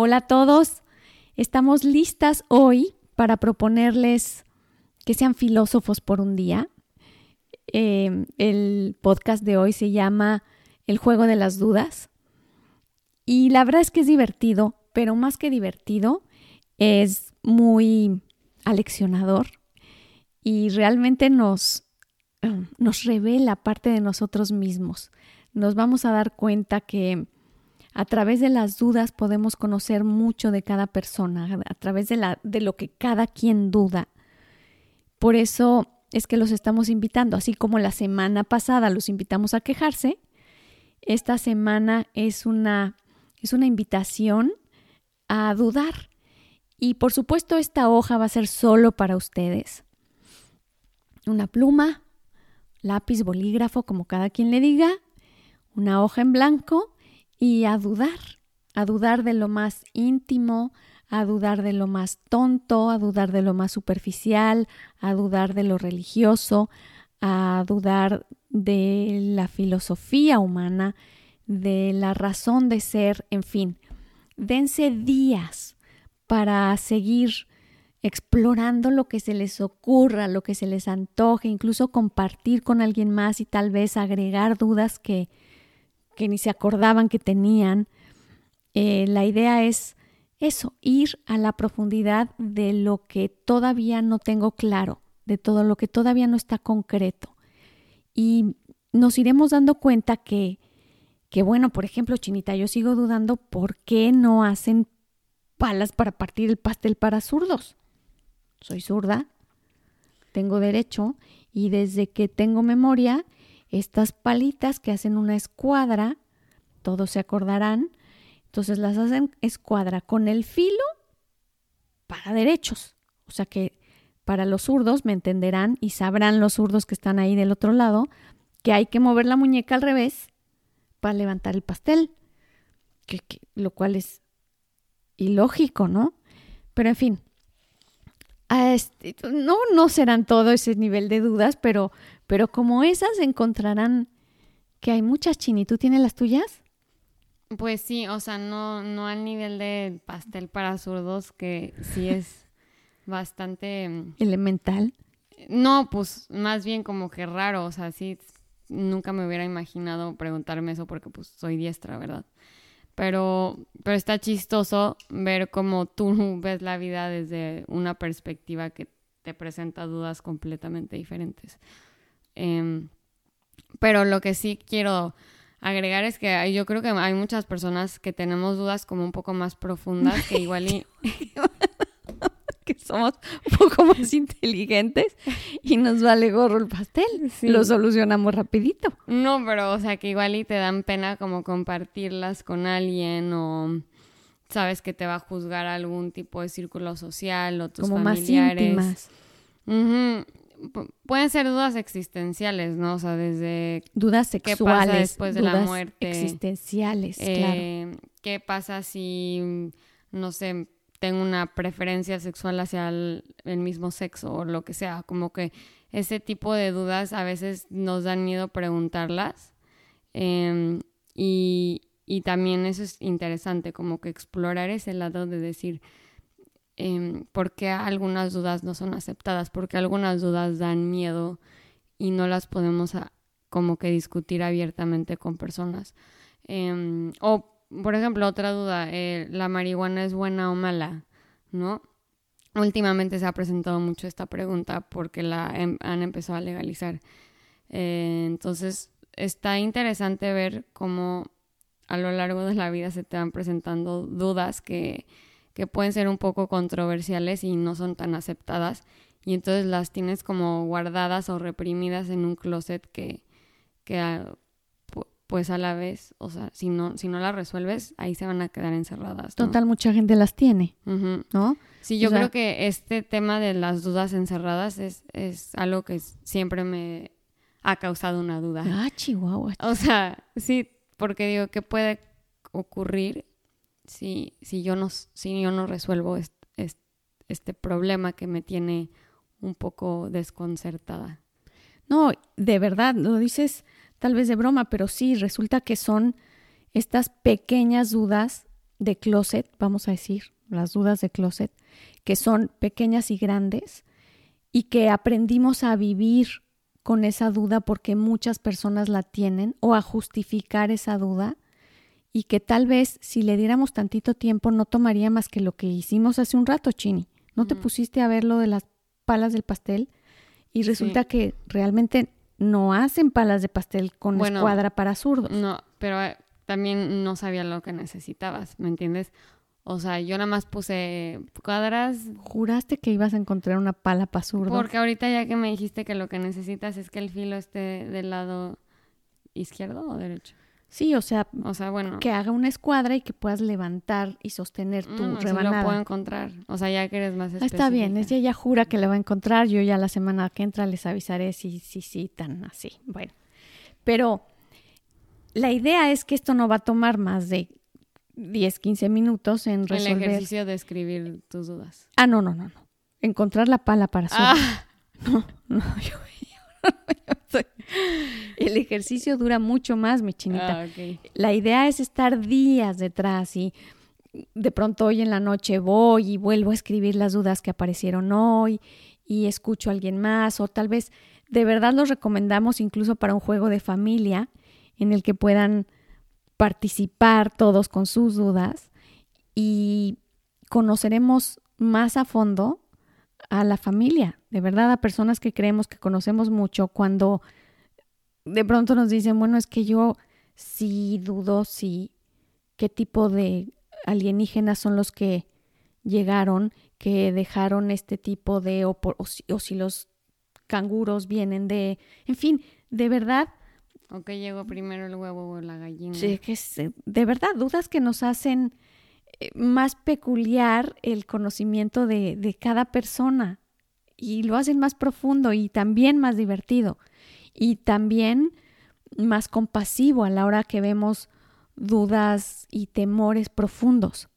Hola a todos. Estamos listas hoy para proponerles que sean filósofos por un día. Eh, el podcast de hoy se llama El juego de las dudas. Y la verdad es que es divertido, pero más que divertido, es muy aleccionador y realmente nos, nos revela parte de nosotros mismos. Nos vamos a dar cuenta que a través de las dudas podemos conocer mucho de cada persona, a través de, la, de lo que cada quien duda. Por eso es que los estamos invitando, así como la semana pasada los invitamos a quejarse, esta semana es una, es una invitación a dudar. Y por supuesto esta hoja va a ser solo para ustedes. Una pluma, lápiz, bolígrafo, como cada quien le diga, una hoja en blanco y a dudar, a dudar de lo más íntimo, a dudar de lo más tonto, a dudar de lo más superficial, a dudar de lo religioso, a dudar de la filosofía humana, de la razón de ser, en fin. Dense días para seguir explorando lo que se les ocurra, lo que se les antoje, incluso compartir con alguien más y tal vez agregar dudas que, que ni se acordaban que tenían. Eh, la idea es eso, ir a la profundidad de lo que todavía no tengo claro, de todo lo que todavía no está concreto. Y nos iremos dando cuenta que, que bueno, por ejemplo, Chinita, yo sigo dudando por qué no hacen palas para partir el pastel para zurdos. Soy zurda, tengo derecho y desde que tengo memoria, estas palitas que hacen una escuadra, todos se acordarán, entonces las hacen escuadra con el filo para derechos. O sea que para los zurdos me entenderán y sabrán los zurdos que están ahí del otro lado que hay que mover la muñeca al revés para levantar el pastel, que, lo cual es ilógico, ¿no? Pero en fin, este, no, no serán todo ese nivel de dudas, pero, pero como esas encontrarán que hay muchas chini. ¿Tú tienes las tuyas? Pues sí, o sea, no, no al nivel de pastel para zurdos, que sí es bastante... mm, Elemental. No, pues más bien como que raro, o sea, sí, nunca me hubiera imaginado preguntarme eso porque pues soy diestra, ¿verdad? Pero, pero está chistoso ver cómo tú ves la vida desde una perspectiva que te presenta dudas completamente diferentes. Em, pero lo que sí quiero agregar es que yo creo que hay muchas personas que tenemos dudas como un poco más profundas que igual y... Que somos un poco más inteligentes y nos vale gorro el pastel. Sí. Lo solucionamos rapidito. No, pero o sea que igual y te dan pena como compartirlas con alguien o sabes que te va a juzgar algún tipo de círculo social o tus como más familiares. íntimas. Ujú. Pu- Pueden ser dudas existenciales, ¿no? O sea, desde Dudas ¿Qué pasa sexuales. después de la muerte? Existenciales, claro. eh, qué pasa si, no sé, tengo una preferencia sexual hacia el, el mismo sexo o lo que sea. Como que ese tipo de dudas a veces nos dan miedo preguntarlas. Eh, y, y también eso es interesante, como que explorar ese lado de decir em, por qué algunas dudas no son aceptadas, porque algunas dudas dan miedo y no las podemos a- como que discutir abiertamente con personas. Em, o, por ejemplo, otra duda, eh, ¿la marihuana es buena o mala? ¿No? Últimamente se ha presentado mucho esta pregunta porque la em- han empezado a legalizar. Eh, entonces, está interesante ver cómo a lo largo de la vida se te van presentando dudas que, que pueden ser un poco controversiales y no son tan aceptadas. Y entonces las tienes como guardadas o reprimidas en un closet que, que pu- pues a la vez, o sea, si no, si no las resuelves, ahí se van a quedar encerradas. ¿no? Total, mucha gente las tiene. ¿no? Sí, yo O sea- creo que este tema de las dudas encerradas es, es algo que siempre me ha causado una duda. Ah, chihuahua. O sea, sí, porque digo, ¿qué puede ocurrir si, si, yo, no, si yo no resuelvo est- est- este problema que me tiene un poco desconcertada? No, de verdad, lo dices tal vez de broma, pero sí, resulta que son estas pequeñas dudas de closet, vamos a decir, las dudas de closet, que son pequeñas y grandes y que aprendimos a vivir con esa duda porque muchas personas la tienen o a justificar esa duda y que tal vez si le diéramos tantito tiempo no tomaría más que lo que hicimos hace un rato, Chini. ¿No te pusiste a ver lo de las palas del pastel? Y resulta Sí. que realmente no hacen palas de pastel con Bueno, escuadra para zurdos. No, pero eh, también no sabía lo que necesitabas, ¿me entiendes? O sea, yo nada más puse cuadras ¿Juraste que ibas a encontrar una pala para zurdos? porque ahorita ya que me dijiste que lo que necesitas es que el filo esté del lado izquierdo o derecho. Sí, o sea, O sea, bueno, que haga una escuadra y que puedas levantar y sostener tu mm, sí rebanada. lo puedo encontrar. O sea, ya que eres más Ah, Está bien, específica. ella ya jura que la va a encontrar. Yo ya la semana que entra les avisaré si sí, sí, tan así. Bueno, pero la idea es que esto no va a tomar más de 10, 15 minutos en El resolver. ejercicio de escribir tus dudas. Ah, no, no, no, no. Encontrar la pala para. Ah, No, no, yo, yo soy- El ejercicio dura mucho más, mi chinita. ah. La idea es estar días detrás y de pronto hoy en la noche voy y vuelvo a escribir las dudas que aparecieron hoy y escucho a alguien más o tal vez de verdad los recomendamos incluso para un juego de familia en el que puedan participar todos con sus dudas y conoceremos más a fondo a la familia, de verdad a personas que creemos que conocemos mucho cuando de pronto nos dicen, bueno, es que yo sí dudo si qué tipo de alienígenas son los que llegaron, que dejaron este tipo de, o, por- o si, o si los canguros vienen de, en fin, de verdad, ¿O que llegó primero el huevo o la gallina? sí, que es, eh, de verdad, dudas que nos hacen eh, más peculiar el conocimiento de, de cada persona y lo hacen más profundo y también más divertido y también más compasivo a la hora que vemos dudas y temores profundos.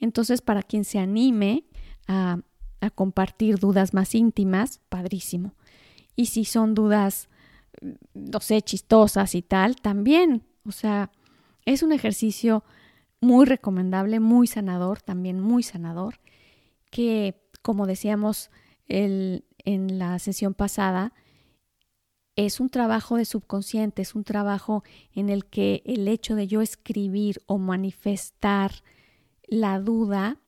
Entonces, para quien se anime a, compartir dudas más íntimas, padrísimo. Y si son dudas, no sé, chistosas y tal, también. O sea, es un ejercicio muy recomendable, muy sanador, también muy sanador, que, como decíamos el- en la sesión pasada, es un trabajo de subconsciente, es un trabajo en el que el hecho de yo escribir o manifestar la duda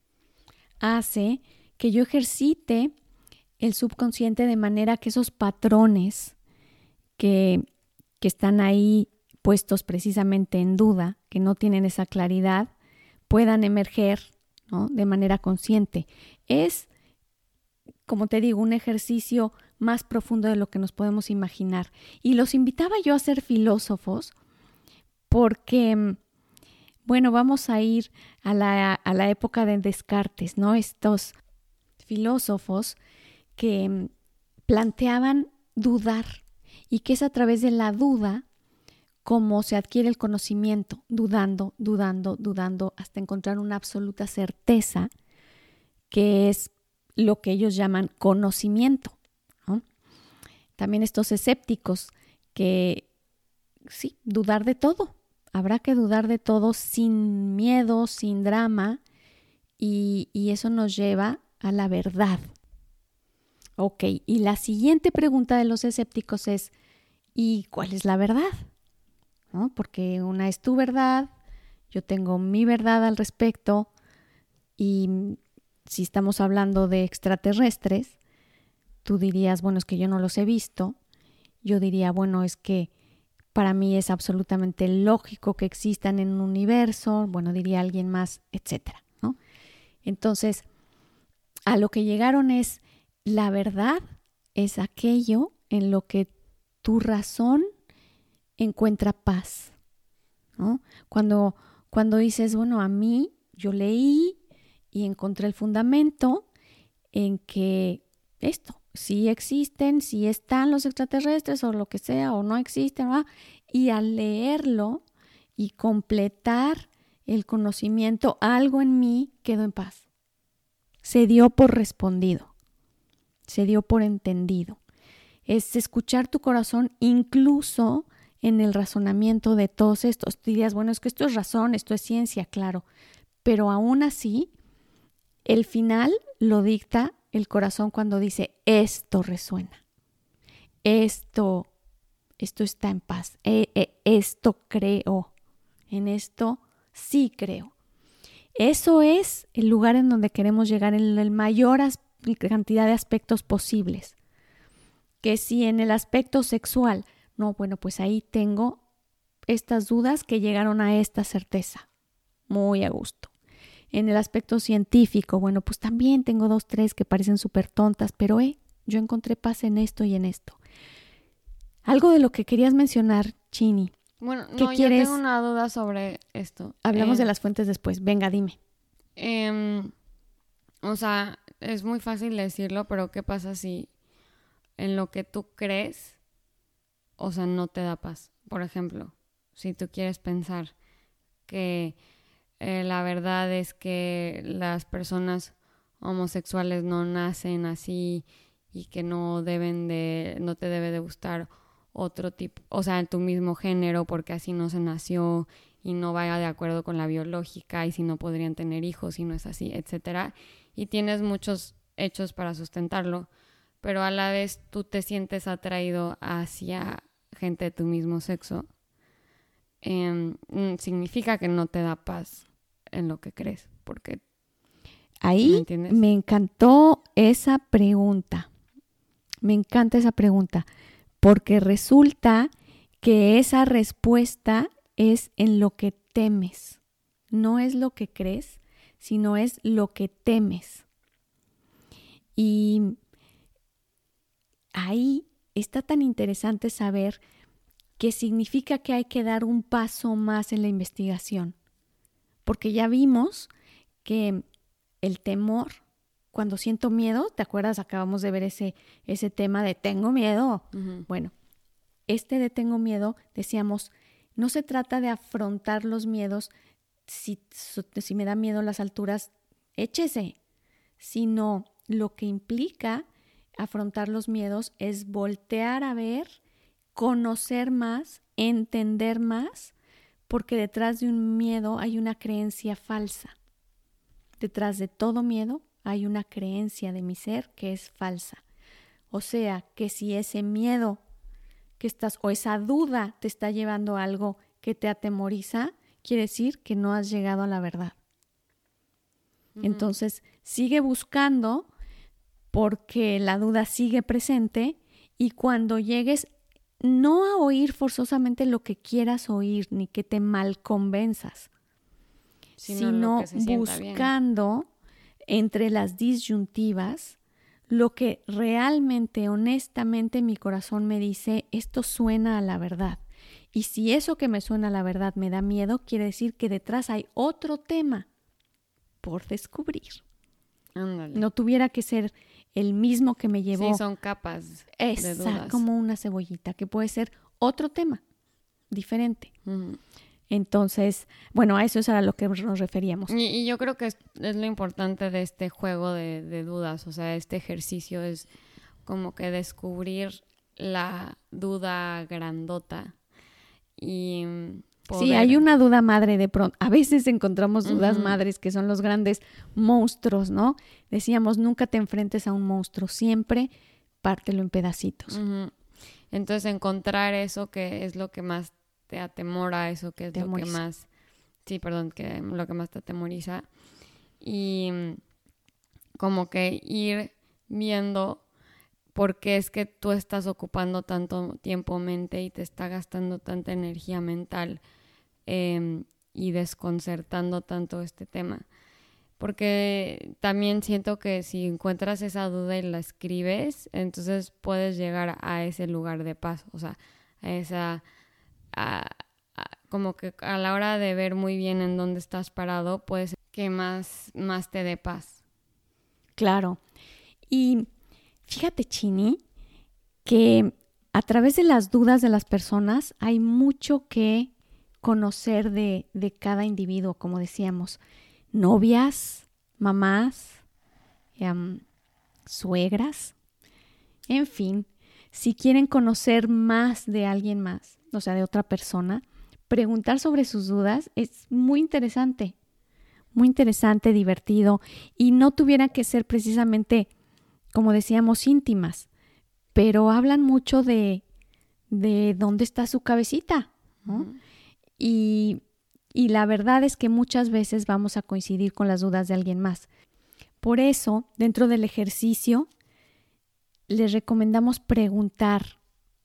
hace que yo ejercite el subconsciente de manera que esos patrones que, que están ahí puestos precisamente en duda, que no tienen esa claridad, puedan emerger ¿no? de manera consciente. Es, como te digo, un ejercicio más profundo de lo que nos podemos imaginar. Y los invitaba yo a ser filósofos porque, bueno, vamos a ir a la, a la época de Descartes, ¿no? Estos filósofos que mm, planteaban dudar y que es a través de la duda como se adquiere el conocimiento, dudando, dudando, dudando, hasta encontrar una absoluta certeza, que es lo que ellos llaman conocimiento. También estos escépticos que, sí, dudar de todo. Habrá que dudar de todo sin miedo, sin drama, y, y eso nos lleva a la verdad. Ok, y la siguiente pregunta de los escépticos es, ¿y cuál es la verdad? ¿No? Porque una es tu verdad, yo tengo mi verdad al respecto, y si estamos hablando de extraterrestres, tú dirías, bueno, es que yo no los he visto, yo diría, bueno, es que para mí es absolutamente lógico que existan en un universo, bueno, diría alguien más, etcétera, ¿no? Entonces, a lo que llegaron es la verdad es aquello en lo que tu razón encuentra paz. ¿no? Cuando, cuando dices, bueno, a mí yo leí y encontré el fundamento en que esto, si existen, si están los extraterrestres o lo que sea, o no existen, y al leerlo y completar el conocimiento, algo en mí quedó en paz. Se dio por respondido, se dio por entendido. Es escuchar tu corazón incluso en el razonamiento de todos estos. Tú dirías, bueno, es que esto es razón, esto es ciencia, claro, pero aún así, el final lo dicta el corazón cuando dice, esto resuena, esto, esto está en paz, e, e, esto creo, en esto sí creo. Eso es el lugar en donde queremos llegar en la mayor cantidad de aspectos posibles. Que si en el aspecto sexual, no, bueno, pues ahí tengo estas dudas que llegaron a esta certeza. Muy a gusto. En el aspecto científico, bueno, pues también tengo dos, tres que parecen súper tontas, pero eh, yo encontré paz en esto y en esto. Algo de lo que querías mencionar, Chini, bueno, no, yo tengo una duda sobre esto. Hablamos de eh, las fuentes después. Venga, dime. Em, o sea, es muy fácil decirlo, pero ¿qué pasa si en lo que tú crees, o sea, no te da paz? Por ejemplo, si tú quieres pensar que eh, la verdad es que las personas homosexuales no nacen así y que no deben de, no te debe de gustar otro tipo, o sea, tu mismo género, porque así no se nació y no vaya de acuerdo con la biológica y si no podrían tener hijos y no es así, etcétera. Y tienes muchos hechos para sustentarlo, pero a la vez tú te sientes atraído hacia gente de tu mismo sexo. Em, mm, significa que no te da paz en lo que crees, porque ahí me encantó esa pregunta. Me encanta esa pregunta porque resulta que esa respuesta es en lo que temes. No es lo que crees, sino es lo que temes. Y ahí está tan interesante saber que significa que hay que dar un paso más en la investigación. Porque ya vimos que el temor cuando siento miedo, ¿te acuerdas? Acabamos de ver ese, ese tema de tengo miedo. Bueno, este de tengo miedo, decíamos, no se trata de afrontar los miedos, si, si me da miedo las alturas, échese, sino lo que implica afrontar los miedos es voltear a ver, conocer más, entender más, porque detrás de un miedo hay una creencia falsa. Detrás de todo miedo hay una creencia de mi ser que es falsa. O sea, que si ese miedo que estás o esa duda te está llevando a algo que te atemoriza, quiere decir que no has llegado a la verdad. Entonces, sigue buscando porque la duda sigue presente y cuando llegues no a oír forzosamente lo que quieras oír ni que te mal convenzas, sino, buscando entre las disyuntivas, lo que realmente, honestamente, mi corazón me dice, esto suena a la verdad. Y si eso que me suena a la verdad me da miedo, quiere decir que detrás hay otro tema por descubrir. No tuviera que ser el mismo que me llevó. Sí, son capas. Esa, como una cebollita, que puede ser otro tema diferente. Entonces, bueno, a eso es a lo que nos referíamos. Y, yo creo que es, lo importante de este juego de, dudas, o sea, este ejercicio es como que descubrir la duda grandota y... Sí, hay una duda madre de pronto. A veces encontramos dudas madres que son los grandes monstruos, ¿no? Decíamos, nunca te enfrentes a un monstruo, siempre pártelo en pedacitos. Entonces, encontrar eso que es lo que más te atemora, eso que es lo que más, sí, perdón, que lo que más te atemoriza. Y mm, como que ir viendo por qué es que tú estás ocupando tanto tiempo mente y te está gastando tanta energía mental em, y desconcertando tanto este tema. Porque también siento que si encuentras esa duda y la escribes, entonces puedes llegar a ese lugar de paz, o sea, a esa como que a la hora de ver muy bien en dónde estás parado, pues que más, más te dé paz. Claro. Y fíjate, Chini, que a través de las dudas de las personas hay mucho que conocer de, de cada individuo, como decíamos. Novias, mamás, em, suegras, en fin, si quieren conocer más de alguien más, o sea, de otra persona, preguntar sobre sus dudas es muy interesante, muy interesante, divertido, y no tuviera que ser precisamente, como decíamos, íntimas, pero hablan mucho de, de dónde está su cabecita, y, y la verdad es que muchas veces vamos a coincidir con las dudas de alguien más. Por eso, dentro del ejercicio, les recomendamos preguntar,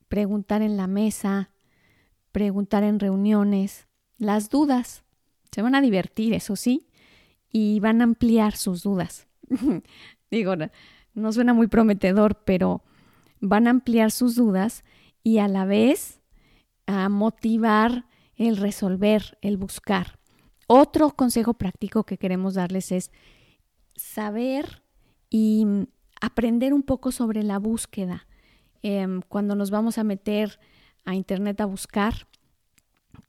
preguntar en la mesa, preguntar en reuniones, las dudas. Se van a divertir, eso sí, y van a ampliar sus dudas. Digo, no suena muy prometedor, pero van a ampliar sus dudas y a la vez a motivar el resolver, el buscar. Otro consejo práctico que queremos darles es saber y aprender un poco sobre la búsqueda. Em, cuando nos vamos a meter a Internet a buscar,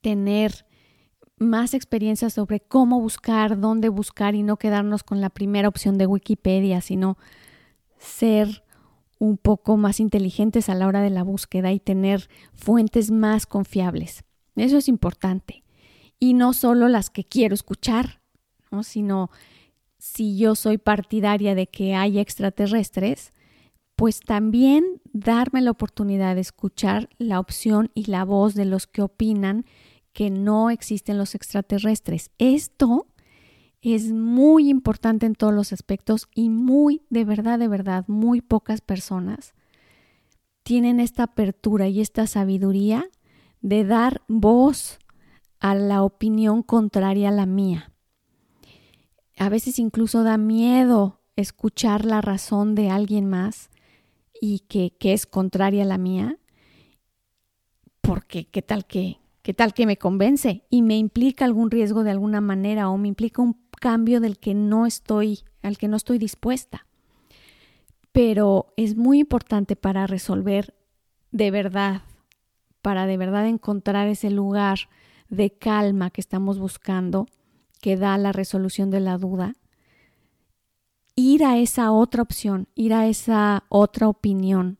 tener más experiencia sobre cómo buscar, dónde buscar y no quedarnos con la primera opción de Wikipedia, sino ser un poco más inteligentes a la hora de la búsqueda y tener fuentes más confiables. Eso es importante. Y no solo las que quiero escuchar, sino si yo soy partidaria de que hay extraterrestres, pues también darme la oportunidad de escuchar la opción y la voz de los que opinan que no existen los extraterrestres. Esto es muy importante en todos los aspectos y muy, de verdad, de verdad, muy pocas personas tienen esta apertura y esta sabiduría de dar voz a la opinión contraria a la mía. A veces incluso da miedo escuchar la razón de alguien más y que, es contraria a la mía, porque qué tal que, qué tal que me convence y me implica algún riesgo de alguna manera o me implica un cambio del que no estoy, al que no estoy dispuesta. Pero es muy importante para resolver de verdad, para de verdad encontrar ese lugar de calma que estamos buscando, que da la resolución de la duda, ir a esa otra opción, ir a esa otra opinión.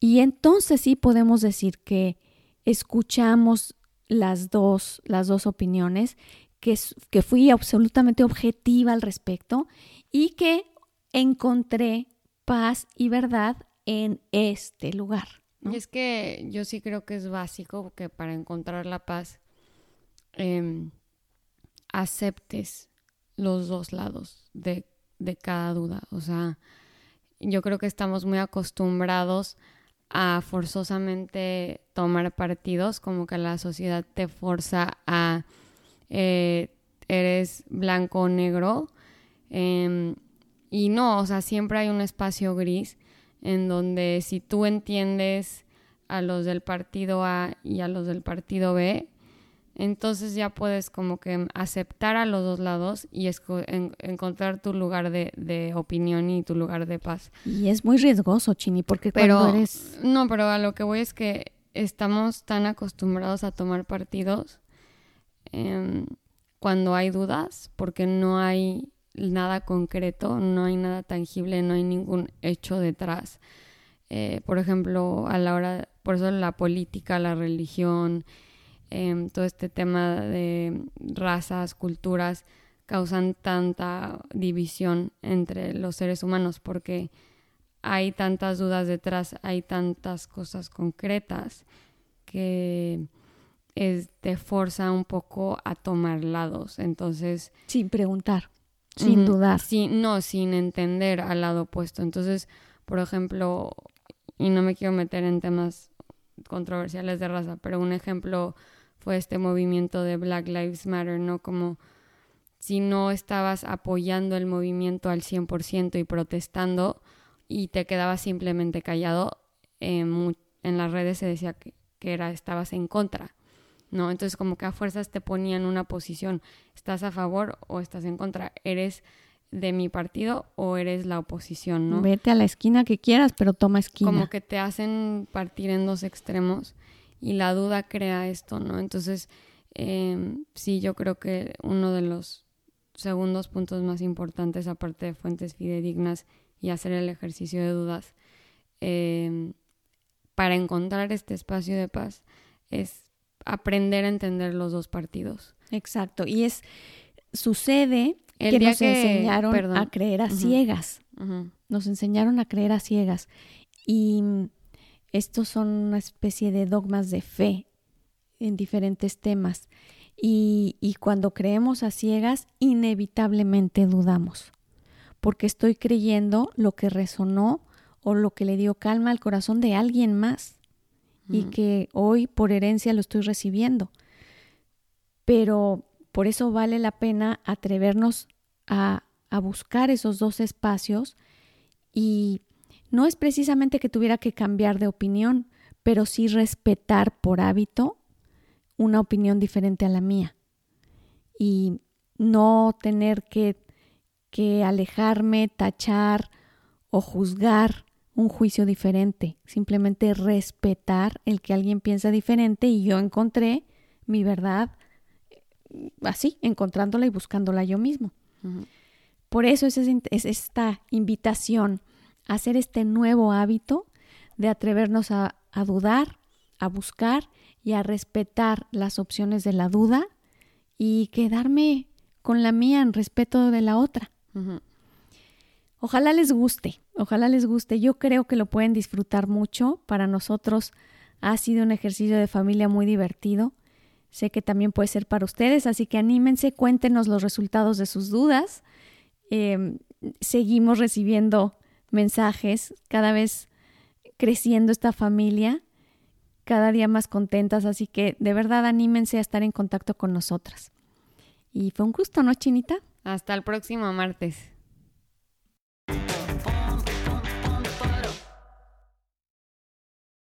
Y entonces sí podemos decir que escuchamos las dos, las dos opiniones, que, fui absolutamente objetiva al respecto y que encontré paz y verdad en este lugar. Y es que yo sí creo que es básico que para encontrar la paz em, aceptes los dos lados de de cada duda. O sea, yo creo que estamos muy acostumbrados a forzosamente tomar partidos, como que la sociedad te forza a eh, eres blanco o negro. Em, y no, o sea, siempre hay un espacio gris en donde si tú entiendes a los del partido A y a los del partido B, entonces ya puedes como que aceptar a los dos lados y encontrar tu lugar de, opinión y tu lugar de paz. Y es muy riesgoso, Chini, porque cuando eres... No, pero a lo que voy es que estamos tan acostumbrados a tomar partidos em, cuando hay dudas, porque no hay nada concreto, no hay nada tangible, no hay ningún hecho detrás. Eh, por ejemplo, a la hora, por eso la política, la religión, Em, todo este tema de razas, culturas, causan tanta división entre los seres humanos porque hay tantas dudas detrás, hay tantas cosas concretas que te forza un poco a tomar lados. Entonces... Sin preguntar, sin dudar. no, sin entender al lado opuesto. Entonces, por ejemplo, y no me quiero meter en temas controversiales de raza, pero un ejemplo fue este movimiento de Black Lives Matter, ¿no? Como si no estabas apoyando el movimiento al 100% y protestando y te quedabas simplemente callado, en las redes se decía que, era, estabas en contra. ¿No? Entonces como que a fuerzas te ponían en una posición, ¿estás a favor o estás en contra? ¿Eres de mi partido o eres la oposición, ¿no? Vete a la esquina que quieras, pero toma esquina. Como que te hacen partir en dos extremos y la duda crea esto, ¿no? Entonces, eh, sí, yo creo que uno de los segundos puntos más importantes, aparte de fuentes fidedignas y hacer el ejercicio de dudas, eh, para encontrar este espacio de paz, es aprender a entender los dos partidos. Exacto. Y es, sucede el que nos enseñaron a creer a ciegas. Nos enseñaron a creer a ciegas. Y estos son una especie de dogmas de fe en diferentes temas. Y, y cuando creemos a ciegas, inevitablemente dudamos, porque estoy creyendo lo que resonó o lo que le dio calma al corazón de alguien más y que hoy por herencia lo estoy recibiendo. Pero por eso vale la pena atrevernos a, buscar esos dos espacios y no es precisamente que tuviera que cambiar de opinión, pero sí respetar por hábito una opinión diferente a la mía y no tener que, que alejarme, tachar o juzgar un juicio diferente, simplemente respetar el que alguien piensa diferente y yo encontré mi verdad así, encontrándola y buscándola yo mismo. Por eso es, es, esta invitación a hacer este nuevo hábito de atrevernos a, dudar, a buscar y a respetar las opciones de la duda y quedarme con la mía en respeto de la otra. Ojalá les guste, ojalá les guste. Yo creo que lo pueden disfrutar mucho. Para nosotros ha sido un ejercicio de familia muy divertido. Sé que también puede ser para ustedes, así que anímense, cuéntenos los resultados de sus dudas. Em, seguimos recibiendo mensajes, cada vez creciendo esta familia, cada día más contentas, así que de verdad anímense a estar en contacto con nosotras. Y fue un gusto, ¿no, Chinita? Hasta el próximo martes.